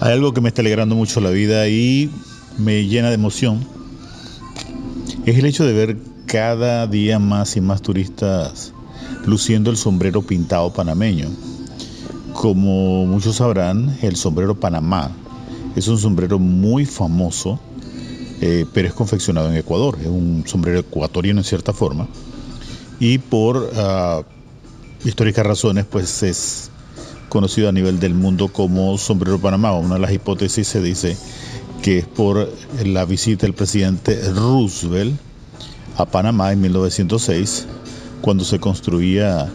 Hay algo que me está alegrando mucho la vida y me llena de emoción. Es el hecho de ver cada día más y más turistas luciendo el sombrero pintado panameño. Como muchos sabrán, el sombrero Panamá es un sombrero muy famoso, eh, pero es confeccionado en Ecuador. Es un sombrero ecuatoriano en cierta forma. Y por ah, históricas razones, pues es conocido a nivel del mundo como sombrero Panamá. Una de las hipótesis se dice que es por la visita del presidente Roosevelt a Panamá en 1906, cuando se construía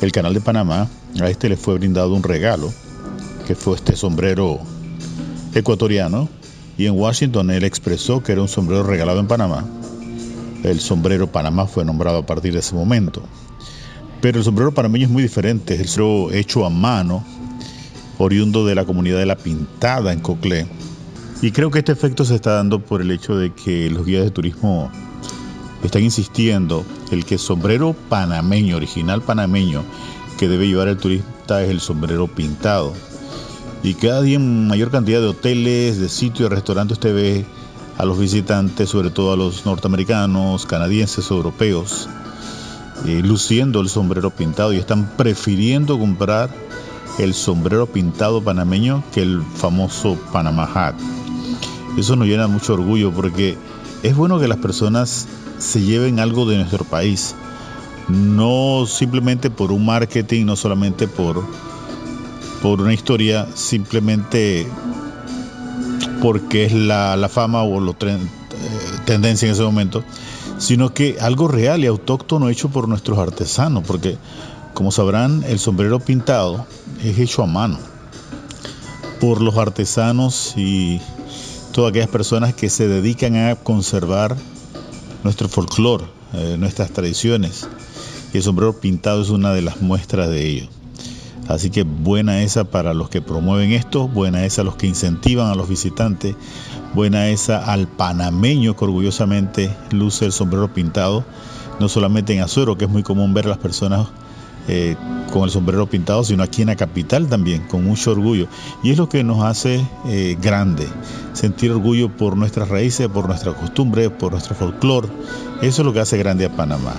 el canal de Panamá. A este le fue brindado un regalo, que fue este sombrero ecuatoriano, y en Washington él expresó que era un sombrero regalado en Panamá. El sombrero Panamá fue nombrado a partir de ese momento. Pero el sombrero panameño es muy diferente, es el sombrero hecho a mano, oriundo de la comunidad de La Pintada en Coclé. Y creo que este efecto se está dando por el hecho de que los guías de turismo están insistiendo el que sombrero panameño, original panameño, que debe llevar el turista es el sombrero pintado. Y cada día en mayor cantidad de hoteles, de sitios, de restaurantes usted ve a los visitantes, sobre todo a los norteamericanos, canadienses, europeos, luciendo el sombrero pintado y están prefiriendo comprar el sombrero pintado panameño que el famoso Panama Hat. Eso nos llena mucho orgullo porque es bueno que las personas se lleven algo de nuestro país, no simplemente por un marketing, no solamente por, por una historia, simplemente porque es la, fama o la eh, tendencia en ese momento, sino que algo real y autóctono hecho por nuestros artesanos, porque como sabrán, el sombrero pintado es hecho a mano por los artesanos y todas aquellas personas que se dedican a conservar nuestro folclore, eh, nuestras tradiciones. Y el sombrero pintado es una de las muestras de ello. Así que buena esa para los que promueven esto, buena esa a los que incentivan a los visitantes, buena esa al panameño que orgullosamente luce el sombrero pintado, no solamente en Azuero, que es muy común ver a las personas eh, con el sombrero pintado, sino aquí en la capital también, con mucho orgullo. Y es lo que nos hace eh, grande, sentir orgullo por nuestras raíces, por nuestra costumbre, por nuestro folclore. Eso es lo que hace grande a Panamá.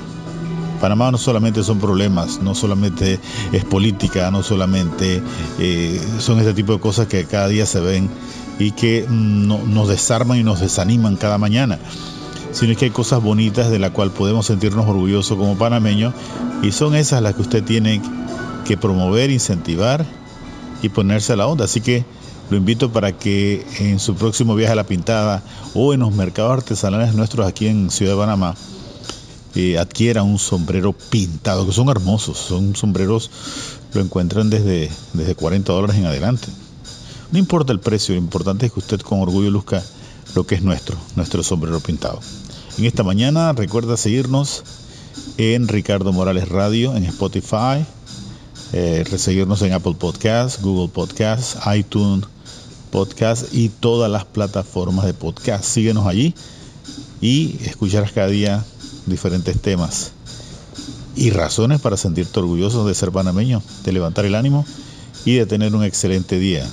Panamá no solamente son problemas, no solamente es política, no solamente eh, son este tipo de cosas que cada día se ven y que mm, nos desarman y nos desaniman cada mañana, sino que hay cosas bonitas de las cuales podemos sentirnos orgullosos como panameños y son esas las que usted tiene que promover, incentivar y ponerse a la onda. Así que lo invito para que en su próximo viaje a la pintada o en los mercados artesanales nuestros aquí en Ciudad de Panamá, adquiera un sombrero pintado, que son hermosos, son sombreros, lo encuentran desde, desde 40 dólares en adelante. No importa el precio, lo importante es que usted con orgullo luzca lo que es nuestro, nuestro sombrero pintado. En esta mañana recuerda seguirnos en Ricardo Morales Radio, en Spotify, eh, seguirnos en Apple Podcasts, Google Podcasts, iTunes Podcast y todas las plataformas de podcast. Síguenos allí y escucharás cada día diferentes temas y razones para sentirte orgulloso de ser panameño, de levantar el ánimo y de tener un excelente día.